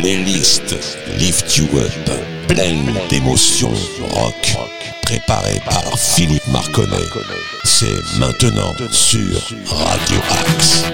playlist Lift You Up, pleine d'émotions rock, préparée par Philippe Marconnet. C'est maintenant sur Radio Axe.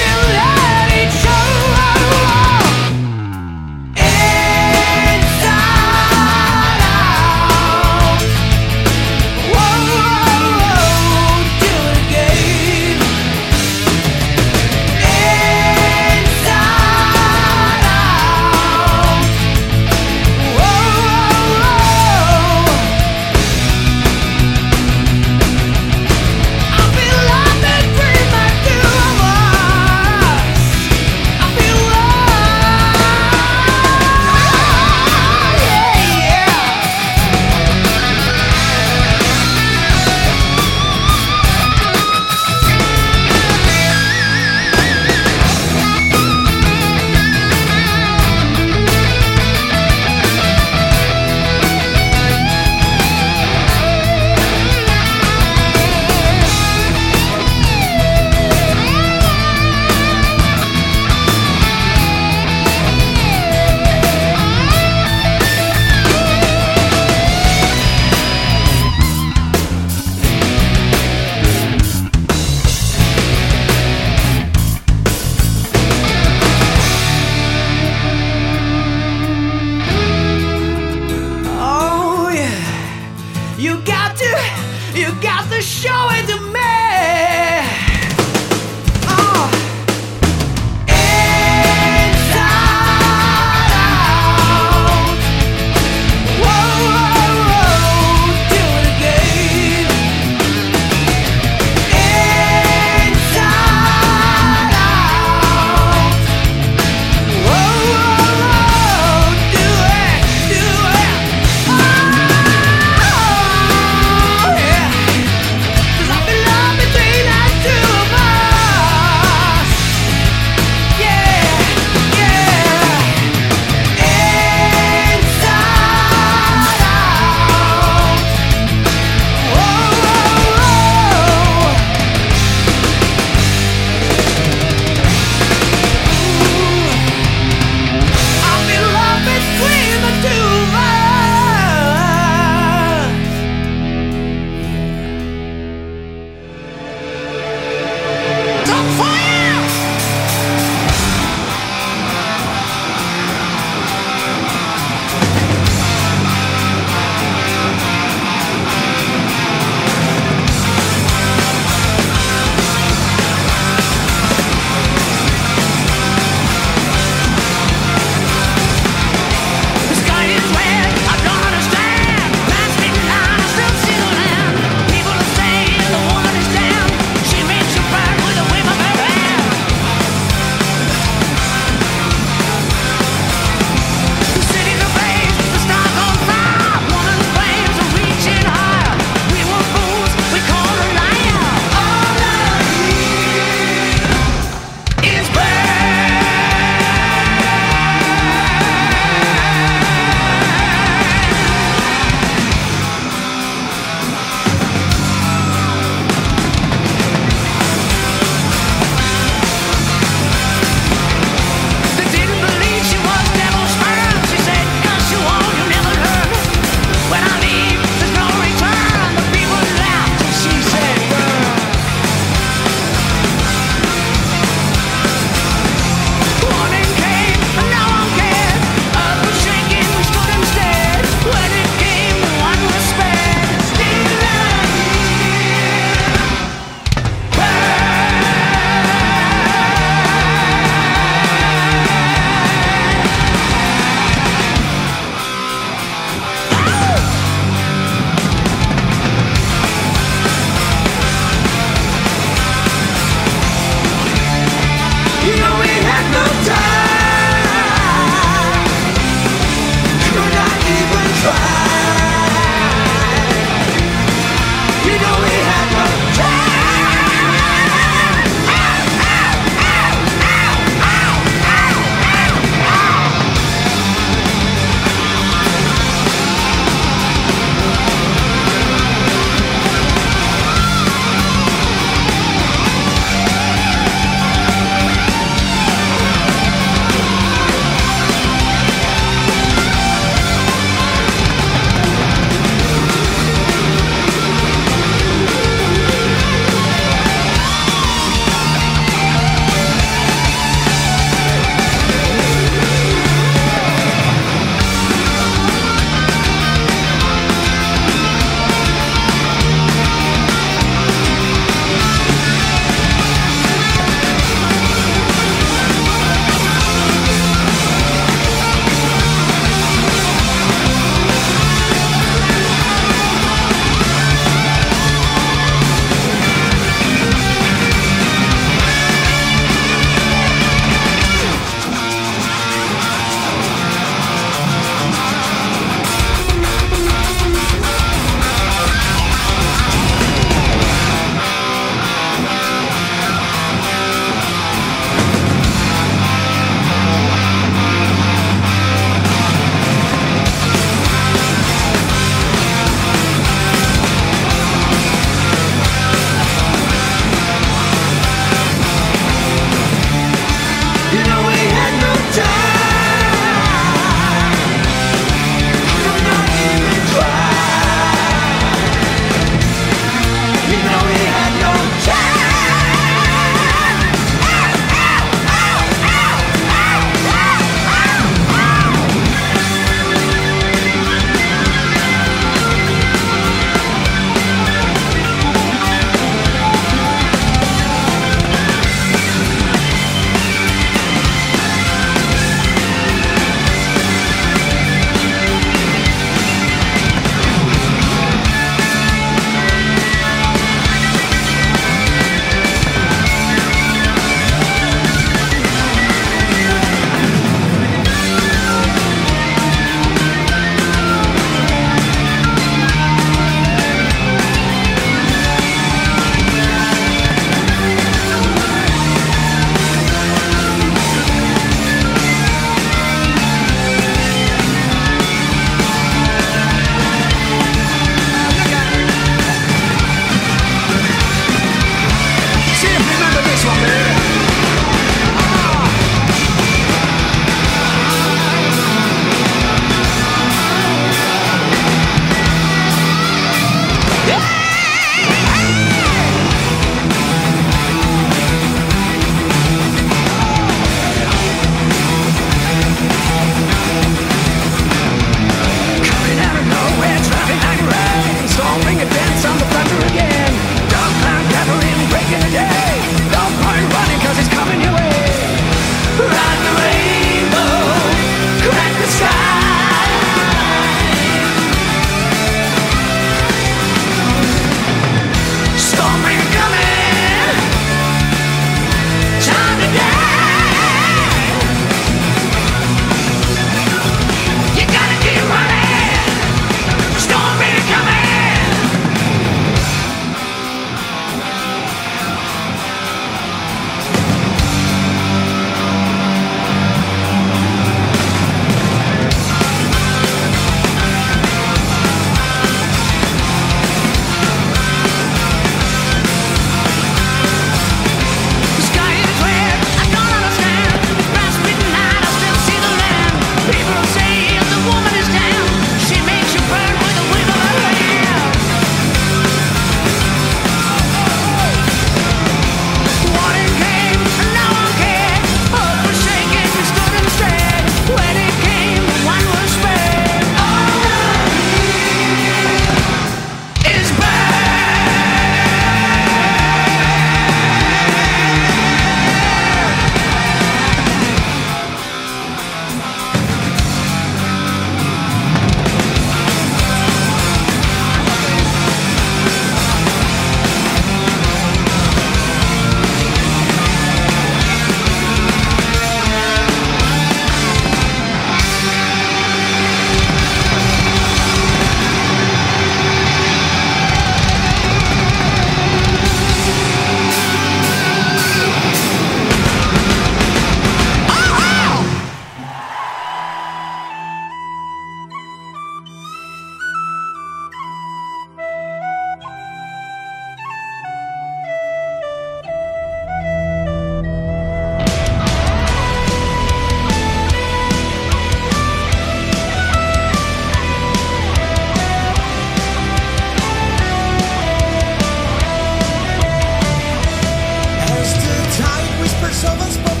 someone's spoken.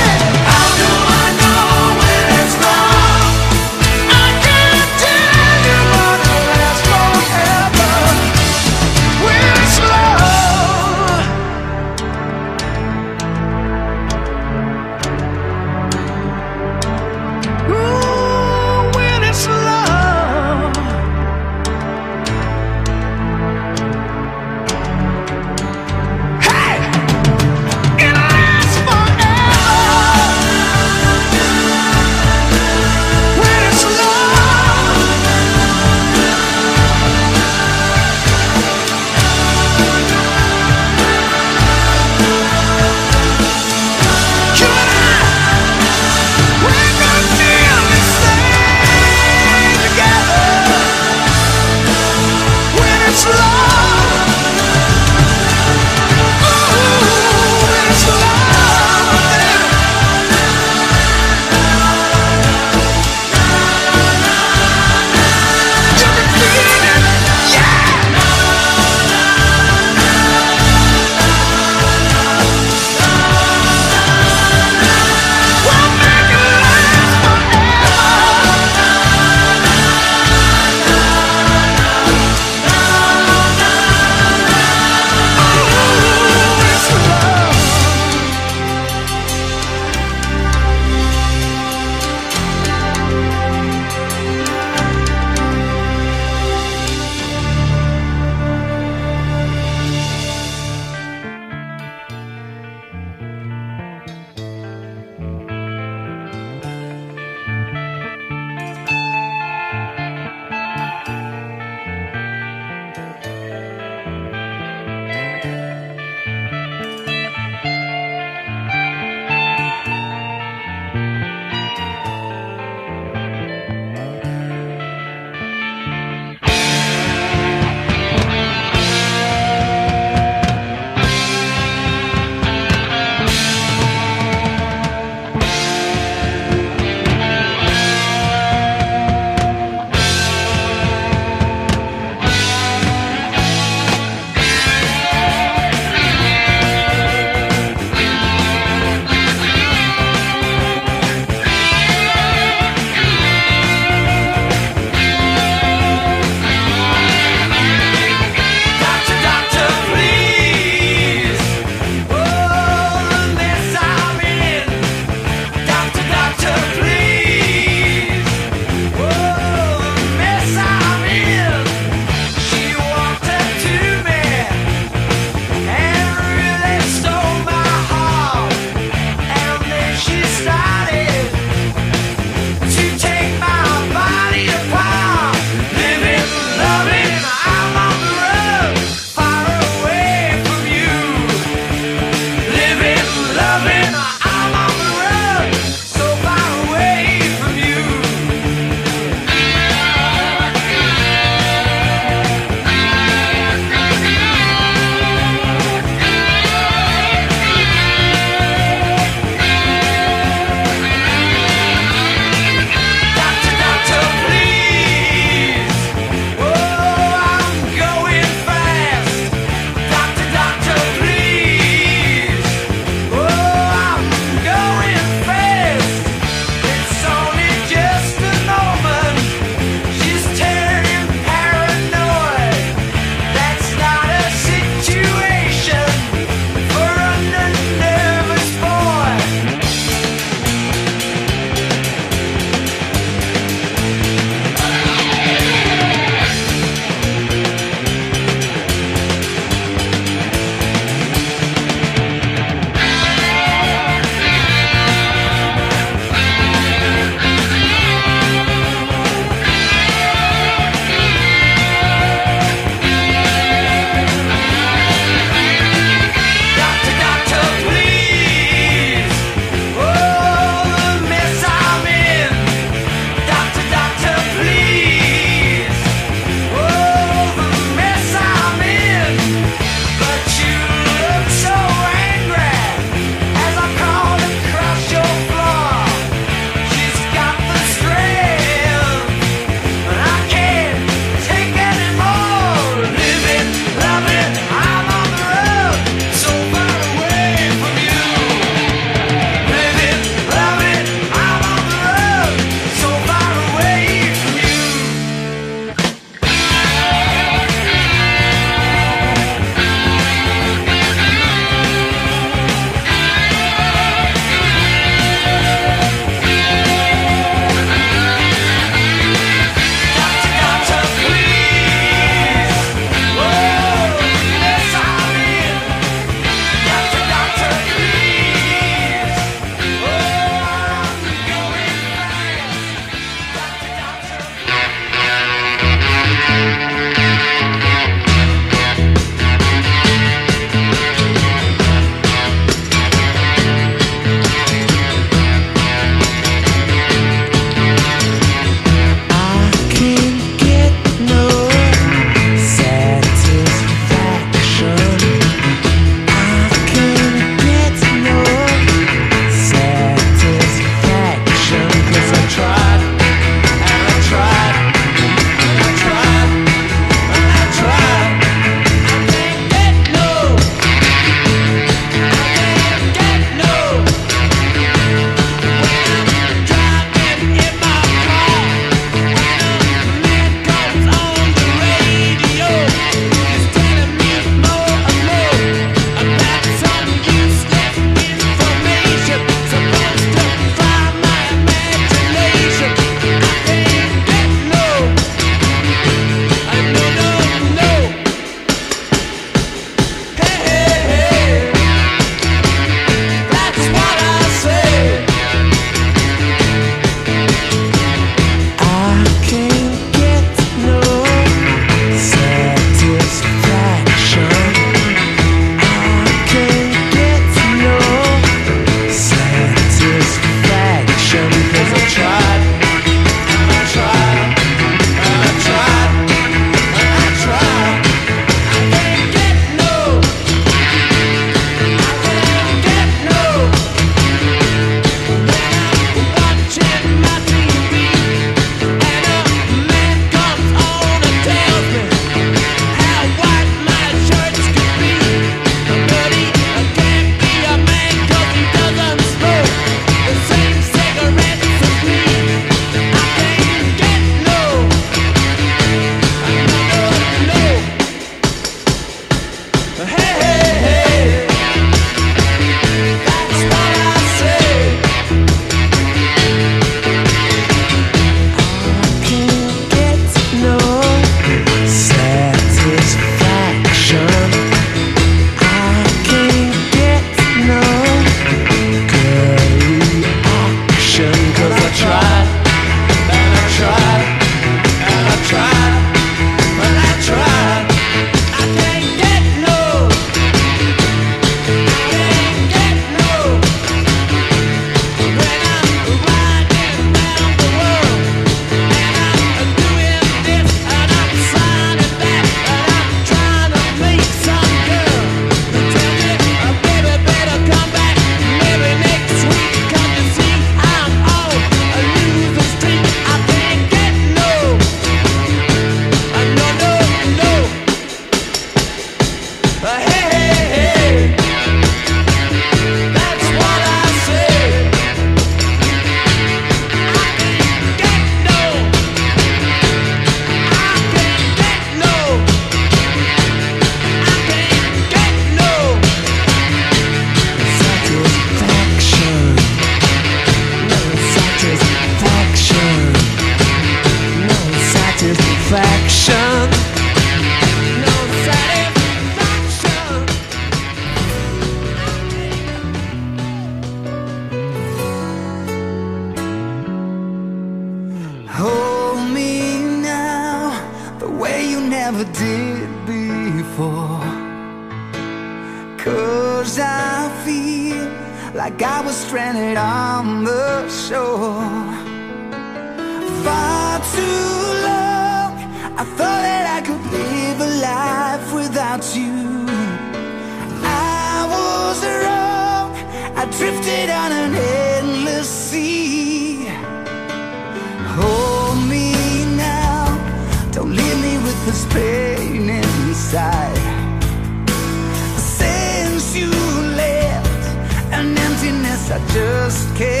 I just can't